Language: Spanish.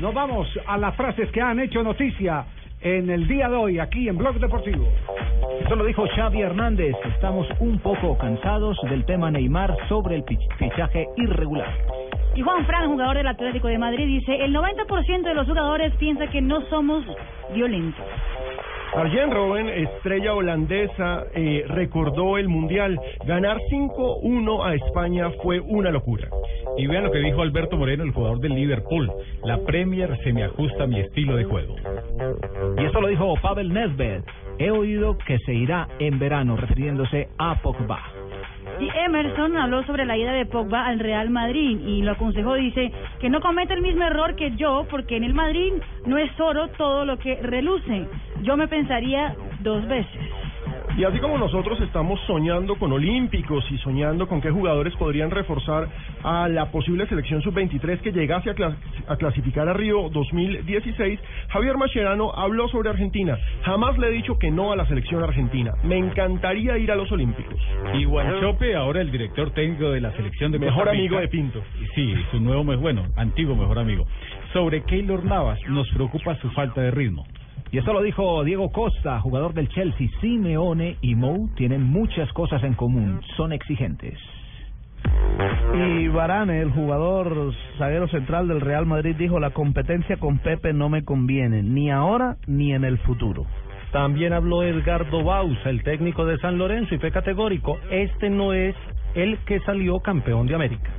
Nos vamos a las frases que han hecho noticia en el día de hoy aquí en Blog Deportivo. Esto lo dijo Xavi Hernández. Estamos un poco cansados del tema Neymar sobre el fichaje irregular. Y Juan Fran, jugador del Atlético de Madrid, dice, el 90% de los jugadores piensa que no somos violentos. Arjen Robben, estrella holandesa, eh, recordó el Mundial. Ganar 5-1 a España fue una locura. Y vean lo que dijo Alberto Moreno, el jugador del Liverpool. La Premier se me ajusta a mi estilo de juego. Y esto lo dijo Pavel Nesbet. He oído que se irá en verano, refiriéndose a Pogba. Y Emerson habló sobre la ida de Pogba al Real Madrid y lo aconsejó, dice, que no cometa el mismo error que yo, porque en el Madrid no es oro todo lo que reluce. Yo me pensaría dos veces. Y así como nosotros estamos soñando con olímpicos y soñando con qué jugadores podrían reforzar a la posible selección sub-23 que llegase a, clasificar a Río 2016, Javier Mascherano habló sobre Argentina. Jamás le he dicho que no a la selección argentina. Me encantaría ir a los olímpicos. Y Guanchope, ahora el director técnico de la selección de Mejor amigo de Pinto. Sí, su nuevo, bueno, antiguo mejor amigo. Sobre Keylor Navas, nos preocupa su falta de ritmo. Y esto lo dijo Diego Costa, jugador del Chelsea. Simeone y Mou tienen muchas cosas en común, son exigentes. Y Varane, el jugador zaguero central del Real Madrid, dijo la competencia con Pepe no me conviene, ni ahora ni en el futuro. También habló Edgardo Baus, el técnico de San Lorenzo, y fue categórico, este no es el que salió campeón de América.